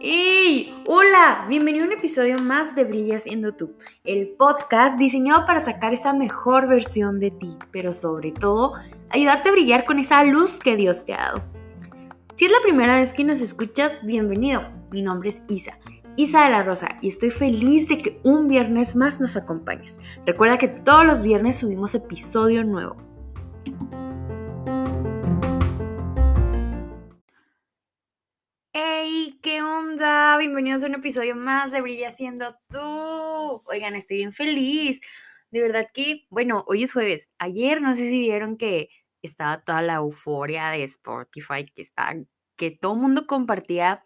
¡Hey! Hola, bienvenido a un episodio más de Brilla siendo tú, el podcast diseñado para sacar esa mejor versión de ti, pero sobre todo ayudarte a brillar con esa luz que Dios te ha dado. Si es la primera vez que nos escuchas, bienvenido. Mi nombre es Isa, Isa de la Rosa, y estoy feliz de que un viernes más nos acompañes. Recuerda que todos los viernes subimos episodio nuevo. Bienvenidos a un episodio más de Brilla siendo tú. Oigan, estoy bien feliz. De verdad que, bueno, hoy es jueves. Ayer no sé si vieron que estaba toda la euforia de Spotify, que está, que todo el mundo compartía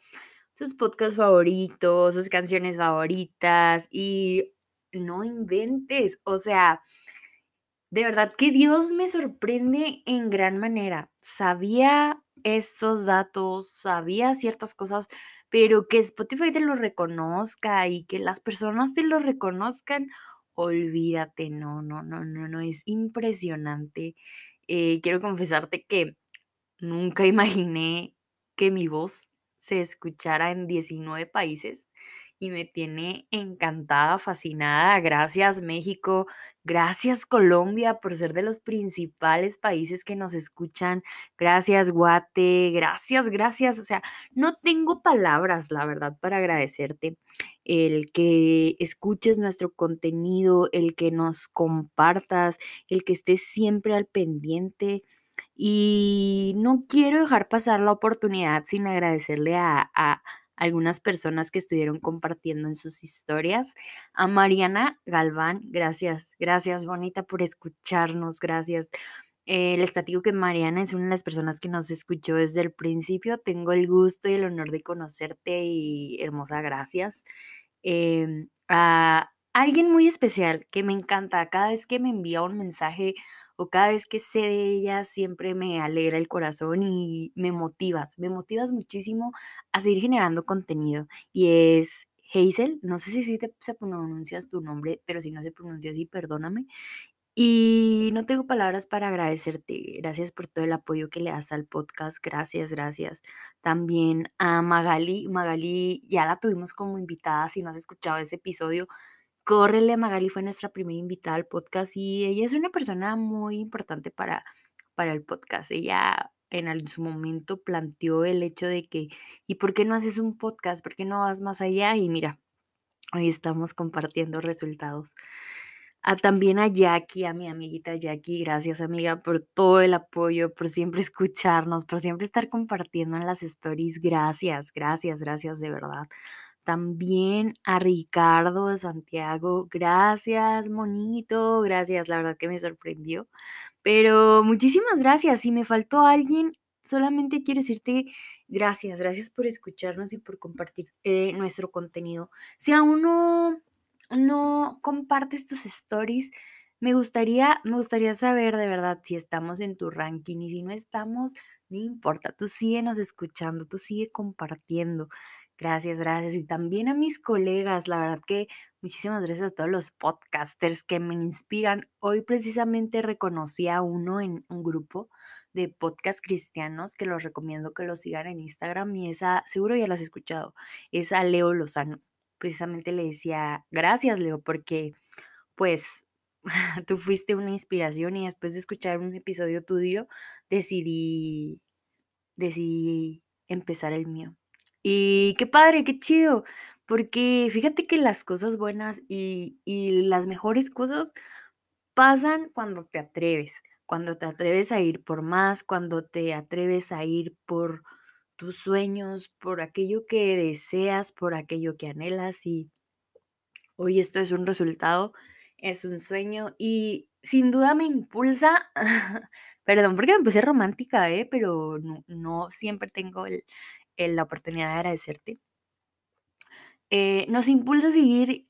sus podcasts favoritos, sus canciones favoritas y no inventes, o sea, de verdad que Dios me sorprende en gran manera. Sabía estos datos, sabía ciertas cosas, pero que Spotify te lo reconozca y que las personas te lo reconozcan, olvídate, no, no, no, no, no, es impresionante. Eh, quiero confesarte que nunca imaginé que mi voz se escuchara en 19 países y me tiene encantada, fascinada. Gracias México, gracias Colombia por ser de los principales países que nos escuchan. Gracias Guate, gracias, gracias. O sea, no tengo palabras, la verdad, para agradecerte el que escuches nuestro contenido, el que nos compartas, el que estés siempre al pendiente. Y no quiero dejar pasar la oportunidad sin agradecerle a, a algunas personas que estuvieron compartiendo en sus historias. A Mariana Galván, gracias, gracias Bonita por escucharnos, gracias. Eh, les platico que Mariana es una de las personas que nos escuchó desde el principio. Tengo el gusto y el honor de conocerte y hermosa, gracias. Em, a alguien muy especial que me encanta, cada vez que me envía un mensaje o cada vez que sé de ella siempre me alegra el corazón y me motivas, me motivas muchísimo a seguir generando contenido. Y es Hazel, no sé si, si te, se pronuncias tu nombre, pero si no se pronuncia así, perdóname. Y no tengo palabras para agradecerte. Gracias por todo el apoyo que le das al podcast. Gracias, gracias. También a Magali. Magali ya la tuvimos como invitada. Si no has escuchado ese episodio, Córrele, Magali fue nuestra primera invitada al podcast y ella es una persona muy importante para, para el podcast. Ella en su momento planteó el hecho de que, ¿y por qué no haces un podcast? ¿Por qué no vas más allá? Y mira, hoy estamos compartiendo resultados. A, también a Jackie, a mi amiguita Jackie, gracias amiga por todo el apoyo, por siempre escucharnos, por siempre estar compartiendo en las stories. Gracias, gracias, gracias de verdad. También a Ricardo de Santiago, gracias, monito, gracias, la verdad que me sorprendió. Pero muchísimas gracias. Si me faltó alguien, solamente quiero decirte gracias, gracias por escucharnos y por compartir eh, nuestro contenido. Si aún no, no compartes tus stories, me gustaría, me gustaría saber de verdad si estamos en tu ranking y si no estamos, no importa, tú síguenos escuchando, tú sigue compartiendo. Gracias, gracias. Y también a mis colegas, la verdad que muchísimas gracias a todos los podcasters que me inspiran. Hoy precisamente reconocí a uno en un grupo de podcast cristianos que los recomiendo que lo sigan en Instagram y esa, seguro ya lo has escuchado, es a Leo Lozano. Precisamente le decía, gracias Leo, porque pues tú fuiste una inspiración y después de escuchar un episodio tuyo decidí, decidí empezar el mío. Y qué padre, qué chido, porque fíjate que las cosas buenas y, y las mejores cosas pasan cuando te atreves, cuando te atreves a ir por más, cuando te atreves a ir por tus sueños, por aquello que deseas, por aquello que anhelas y hoy esto es un resultado, es un sueño y sin duda me impulsa, perdón porque me puse romántica, ¿eh? pero no, no siempre tengo el, la oportunidad de agradecerte, eh, nos impulsa a seguir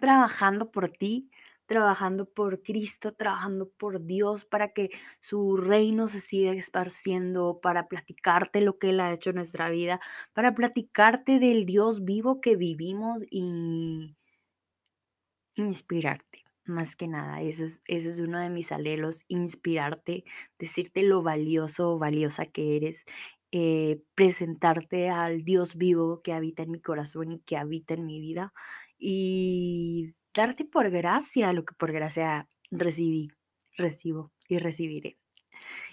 trabajando por ti, trabajando por Cristo, trabajando por Dios para que su reino se siga esparciendo, para platicarte lo que Él ha hecho en nuestra vida, para platicarte del Dios vivo que vivimos y inspirarte. más que nada, eso es, ese es uno de mis alelos, inspirarte, decirte lo valioso o valiosa que eres, eh, presentarte al Dios vivo que habita en mi corazón y que habita en mi vida y darte por gracia lo que por gracia recibí, recibo y recibiré.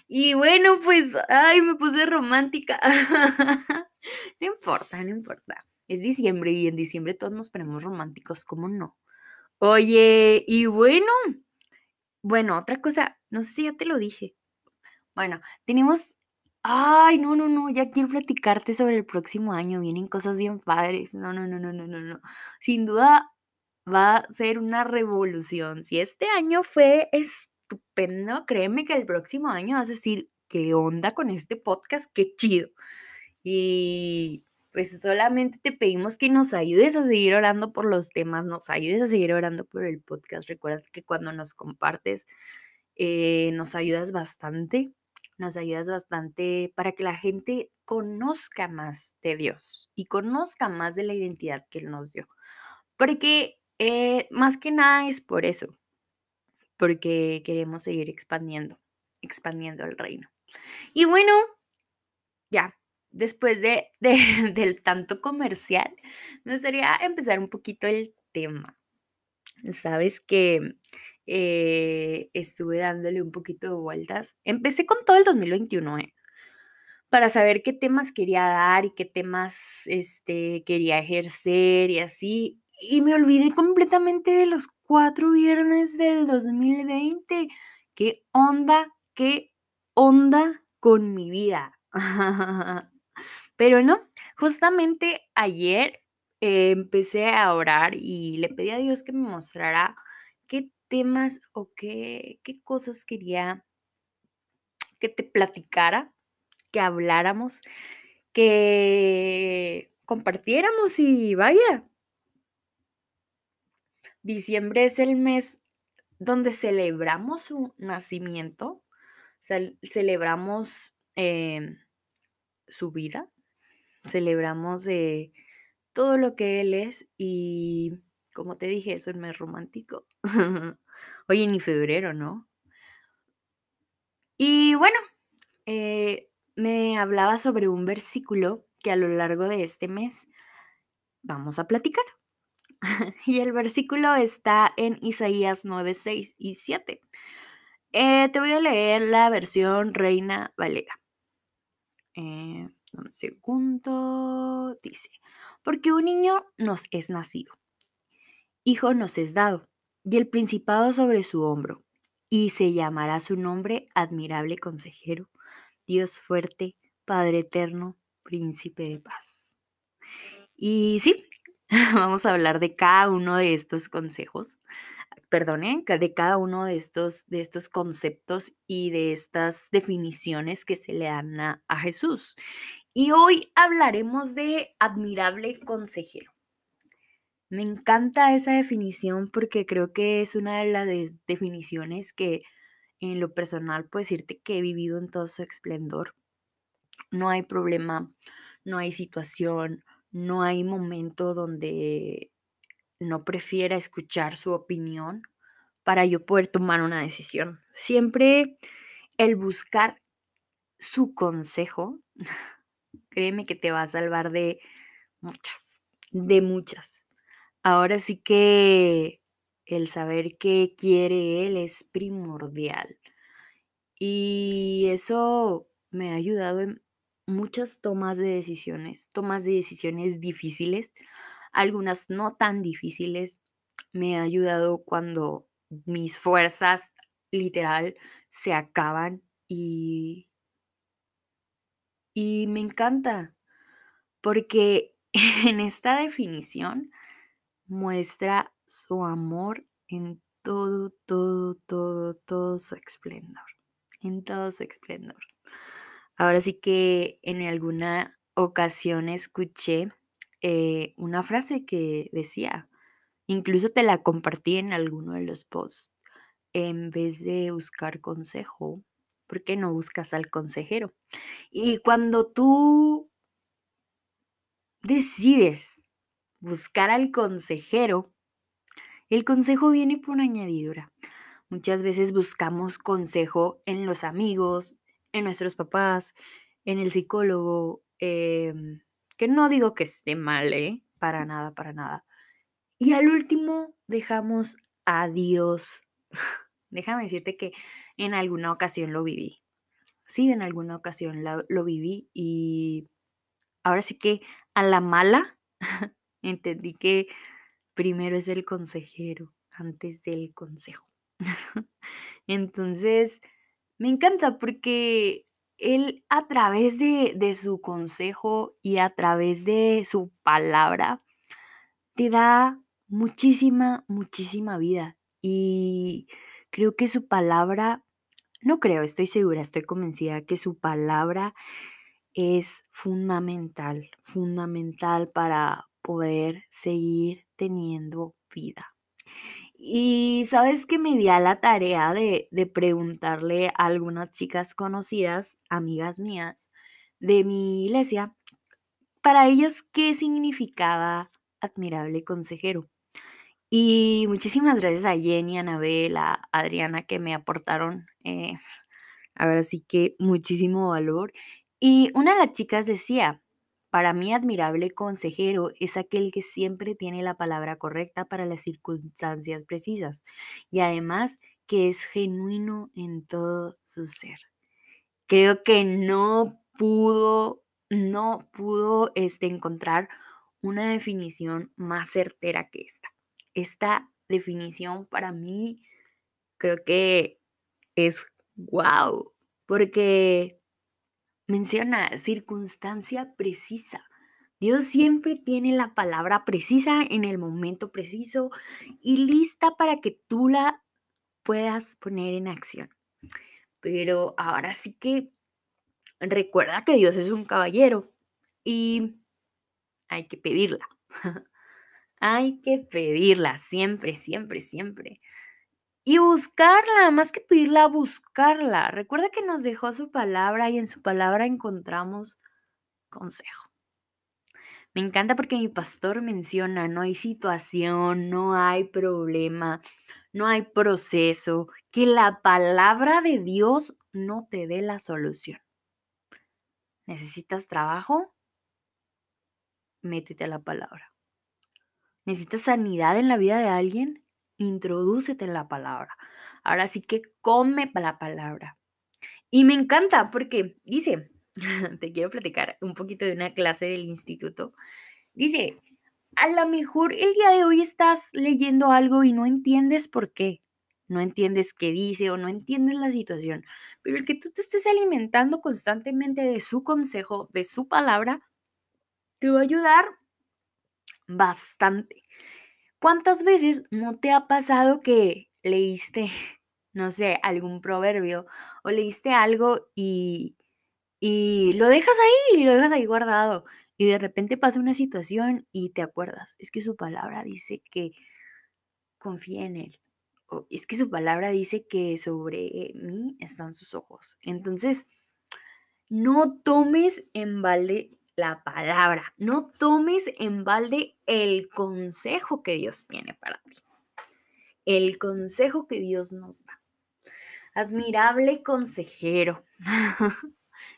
Y bueno, pues, ay, me puse romántica. no importa, no importa. Es diciembre y en diciembre todos nos ponemos románticos, ¿cómo no? Oye, y bueno, bueno, otra cosa, no sé si ya te lo dije. Bueno, tenemos, ay, no, no, no, ya quiero platicarte sobre el próximo año, vienen cosas bien padres. No, no, no, no, no, no, no. Sin duda va a ser una revolución. Si este año fue estupendo, créeme que el próximo año vas a decir, ¿qué onda con este podcast? Qué chido. Y pues solamente te pedimos que nos ayudes a seguir orando por los temas, nos ayudes a seguir orando por el podcast. Recuerda que cuando nos compartes, eh, nos ayudas bastante, nos ayudas bastante para que la gente conozca más de Dios y conozca más de la identidad que Él nos dio. Porque eh, más que nada es por eso, porque queremos seguir expandiendo, expandiendo el reino. Y bueno, ya, después de, del tanto comercial, me gustaría empezar un poquito el tema. Sabes que eh, estuve dándole un poquito de vueltas. Empecé con todo el 2021, ¿eh? Para saber qué temas quería dar y qué temas este, quería ejercer y así. Y me olvidé completamente de los cuatro viernes del 2020. ¿Qué onda? ¿Qué onda con mi vida? Pero no, justamente ayer eh, empecé a orar y le pedí a Dios que me mostrara qué temas o qué, qué cosas quería que te platicara, que habláramos, que compartiéramos y vaya. Diciembre es el mes donde celebramos su nacimiento, celebramos em, su vida, celebramos todo lo que él es y como te dije, es mes romántico. Oye, ni febrero, ¿no? Y bueno, eh, me hablaba sobre un versículo que a lo largo de este mes vamos a platicar. y el versículo está en Isaías 9, 6 y 7. Eh, te voy a leer la versión Reina Valera. Eh, un segundo. Dice, porque un niño nos es nacido, hijo nos es dado, y el principado sobre su hombro, y se llamará su nombre admirable consejero, Dios fuerte, Padre eterno, príncipe de paz. Y sí, vamos a hablar de cada uno de estos consejos, perdone, de cada uno de estos, de estos conceptos y de estas definiciones que se le dan a Jesús. Y hoy hablaremos de admirable consejero. Me encanta esa definición porque creo que es una de las definiciones que en lo personal puedo decirte que he vivido en todo su esplendor. No hay problema, no hay situación, no hay momento donde no prefiera escuchar su opinión para yo poder tomar una decisión. Siempre el buscar su consejo Créeme que te va a salvar de muchas, de muchas. Ahora sí que el saber qué quiere él es primordial. Y eso me ha ayudado en muchas tomas de decisiones, tomas de decisiones difíciles, algunas no tan difíciles. Me ha ayudado cuando mis fuerzas literal se acaban y y me encanta porque en esta definición muestra su amor en todo, todo, todo, todo su esplendor. En todo su esplendor. Ahora sí que en alguna ocasión escuché eh, una frase que decía, incluso te la compartí en alguno de los posts, en vez de buscar consejo, ¿por qué no buscas al consejero? Y cuando tú decides buscar al consejero, El consejo viene por añadidura. Muchas veces buscamos consejo en los amigos, en nuestros papás, en el psicólogo, em, que no digo que esté mal, ¿eh? Para nada, para nada. Y al último dejamos a Dios. Déjame decirte que en alguna ocasión lo viví. Sí, en alguna ocasión lo, lo viví y ahora sí que a la mala entendí que primero es el consejero antes del consejo. Entonces, me encanta porque él a través de, de, su consejo y a través de su palabra te da muchísima, muchísima vida. Y creo que su palabra, no creo, estoy segura, estoy convencida que su palabra es fundamental, fundamental para poder seguir teniendo vida. Y sabes que me di a la tarea de, de preguntarle a algunas chicas conocidas, amigas mías, de mi iglesia, para ellas qué significaba admirable consejero. Y muchísimas gracias a Jenny, a Anabel, a Adriana que me aportaron, eh, ahora sí que muchísimo valor. Y una de las chicas decía, para mí, admirable consejero es aquel que siempre tiene la palabra correcta para las circunstancias precisas y además que es genuino en todo su ser. Creo que no pudo, no pudo este, encontrar una definición más certera que esta. Esta definición para mí creo que es wow, porque menciona circunstancia precisa. Dios siempre tiene la palabra precisa en el momento preciso y lista para que tú la puedas poner en acción. Pero ahora sí que recuerda que Dios es un caballero y hay que pedirla. hay que pedirla siempre, siempre, siempre. Y buscarla, más que pedirla, buscarla. Recuerda que nos dejó su palabra y en su palabra encontramos consejo. Me encanta porque mi pastor menciona, no hay situación, no hay problema, no hay proceso, que la palabra de Dios no te dé la solución. ¿Necesitas trabajo? Métete a la palabra. ¿Necesitas sanidad en la vida de alguien? Introdúcete en la palabra. Ahora sí que come la palabra. Y me encanta porque dice, te quiero platicar un poquito de una clase del instituto. Dice, a lo mejor el día de hoy estás leyendo algo y no entiendes por qué. No entiendes qué dice o no entiendes la situación. Pero el que tú te estés alimentando constantemente de su consejo, de su palabra, te va a ayudar bastante. ¿Cuántas veces no te ha pasado que leíste, no sé, algún proverbio o leíste algo y, y lo dejas ahí, y lo dejas ahí guardado y de repente pasa una situación y te acuerdas? Es que su palabra dice que confía en él. Es que su palabra dice que sobre mí están sus ojos. Entonces, no tomes en balde la palabra. No tomes en balde el consejo que Dios tiene para ti. El consejo que Dios nos da. Admirable consejero.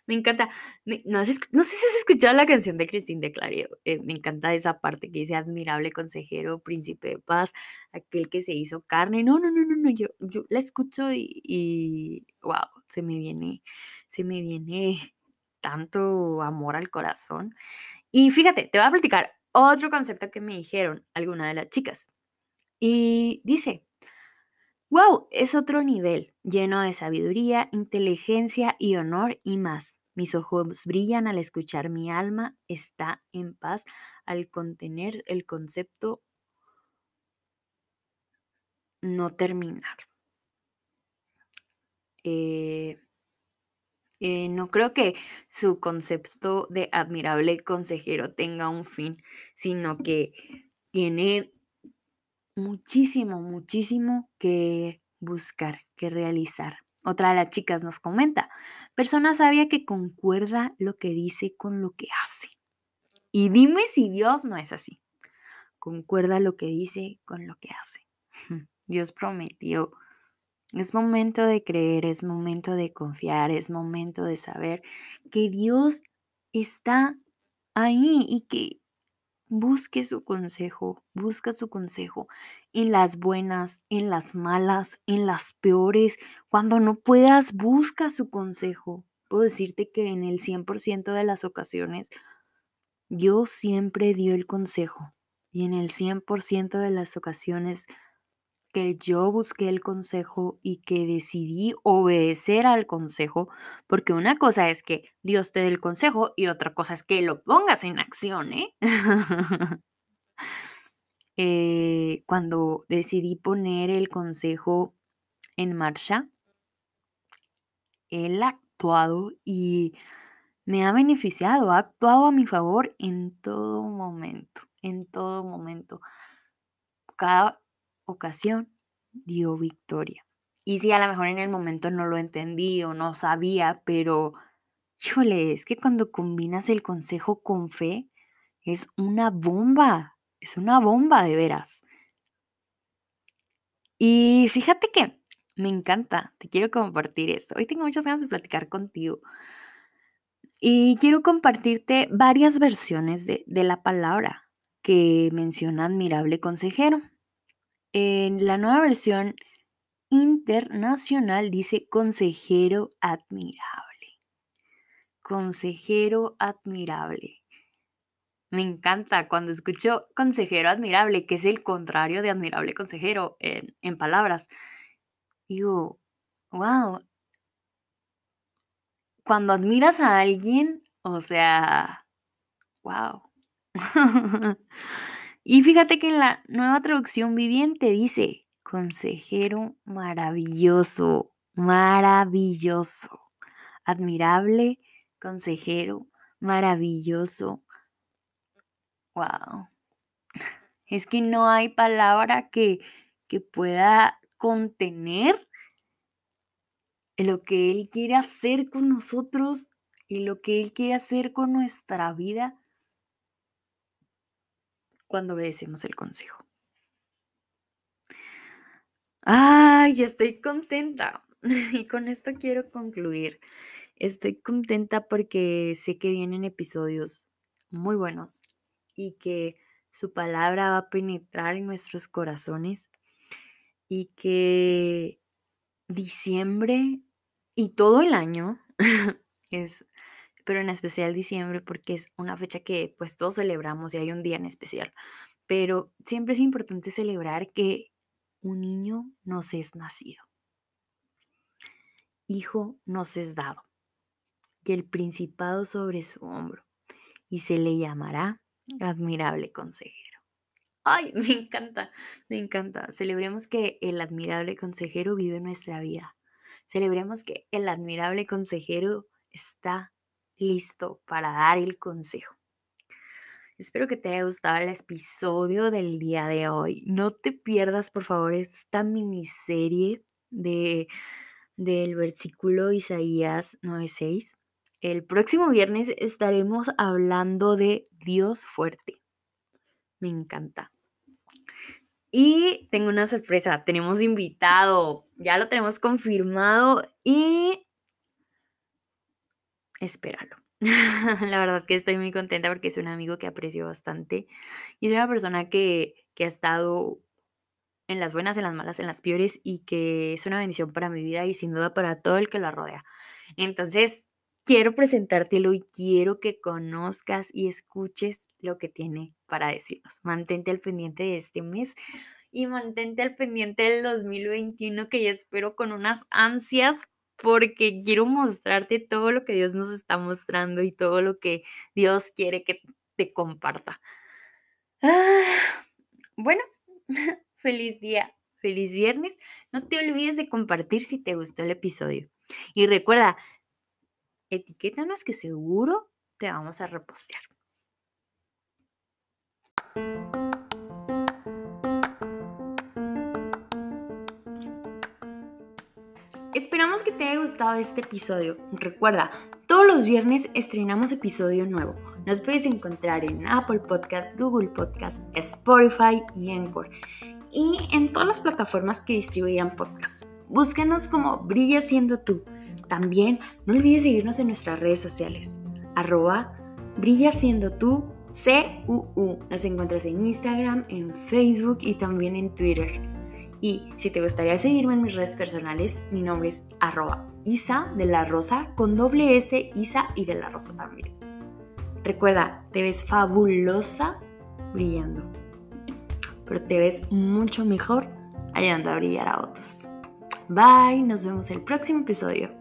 me encanta. no, sé si has escuchado la canción de Cristín de Clario. Eh, me encanta esa parte que dice admirable consejero, príncipe de paz, aquel que se hizo carne. No, no, no, no, no. Yo, yo la escucho y wow, se me viene, se me viene tanto amor al corazón. Y fíjate, te voy a platicar otro concepto que me dijeron alguna de las chicas. Y dice, wow, es otro nivel, lleno de sabiduría, inteligencia y honor y más. Mis ojos brillan al escuchar mi alma, está en paz al contener el concepto no terminar. Eh, eh, no creo que su concepto de admirable consejero tenga un fin, sino que tiene muchísimo, muchísimo que buscar, que realizar. Otra de las chicas nos comenta, persona sabia que concuerda lo que dice con lo que hace. Y dime si Dios no es así. Concuerda lo que dice con lo que hace. Dios prometió. Es momento de creer, es momento de confiar, es momento de saber que Dios está ahí y que busque su consejo, busca su consejo en las buenas, en las malas, en las peores. Cuando no puedas, busca su consejo. Puedo decirte que en el 100% de las ocasiones, Dios siempre dio el consejo. Y en el 100% de las ocasiones que yo busqué el consejo y que decidí obedecer al consejo, porque una cosa es que Dios te dé el consejo y otra cosa es que lo pongas en acción, ¿eh? eh cuando decidí poner el consejo en marcha, Él ha actuado y me ha beneficiado, ha actuado a mi favor en todo momento, en todo momento. Cada ocasión dio victoria. Y si a lo mejor en el momento no lo entendí o no sabía, pero híjole, es que cuando combinas el consejo con fe, es una bomba, es una bomba de veras. Y fíjate que me encanta, te quiero compartir esto. Hoy tengo muchas ganas de platicar contigo. Y quiero compartirte varias versiones de, de la palabra que menciona admirable consejero. En la nueva versión internacional dice consejero admirable. Consejero admirable. Me encanta cuando escucho consejero admirable, que es el contrario de admirable consejero en, en palabras. Digo, wow. Cuando admiras a alguien, o sea, wow. Y fíjate que en la nueva traducción viviente dice, consejero maravilloso, maravilloso, admirable, consejero, maravilloso. Wow. Es que no hay palabra que, que pueda contener lo que Él quiere hacer con nosotros y lo que Él quiere hacer con nuestra vida cuando obedecemos el consejo. Ay, estoy contenta. Y con esto quiero concluir. Estoy contenta porque sé que vienen episodios muy buenos y que su palabra va a penetrar en nuestros corazones y que diciembre y todo el año es pero en especial diciembre porque es una fecha que pues todos celebramos y hay un día en especial. Pero siempre es importante celebrar que un niño nos es nacido. Hijo nos es dado. Y el principado sobre su hombro. Y se le llamará admirable consejero. Ay, me encanta, me encanta. Celebremos que el admirable consejero vive nuestra vida. Celebremos que el admirable consejero está listo para dar el consejo. Espero que te haya gustado el episodio del día de hoy. No te pierdas, por favor, esta miniserie de, del versículo Isaías 9:6. El próximo viernes estaremos hablando de Dios fuerte. Me encanta. Y tengo una sorpresa, tenemos invitado, ya lo tenemos confirmado y espéralo. la verdad que estoy muy contenta porque es un amigo que aprecio bastante y es una persona que, que ha estado en las buenas, en las malas, en las peores y que es una bendición para mi vida y sin duda para todo el que la rodea. Entonces, quiero presentártelo y quiero que conozcas y escuches lo que tiene para decirnos. Mantente al pendiente de este mes y mantente al pendiente del 2021 que ya espero con unas ansias porque quiero mostrarte todo lo que Dios nos está mostrando y todo lo que Dios quiere que te comparta. Ah, bueno, feliz día, feliz viernes. No te olvides de compartir si te gustó el episodio. Y recuerda, etiquétanos que seguro te vamos a repostear. Esperamos que te haya gustado este episodio. Recuerda, todos los viernes estrenamos episodio nuevo. Nos puedes encontrar en Apple Podcasts, Google Podcasts, Spotify y Encore. y en todas las plataformas que distribuyan podcasts. Búscanos como Brilla siendo tú. También no olvides seguirnos en nuestras redes sociales. Arroba Brilla siendo tú CUU. Nos encuentras en Instagram, en Facebook y también en Twitter. Y si te gustaría seguirme en mis redes personales, mi nombre es arroba Isa de la Rosa con doble S, Isa y de la Rosa también. Recuerda, te ves fabulosa brillando, pero te ves mucho mejor ayudando a brillar a otros. Bye, nos vemos el próximo episodio.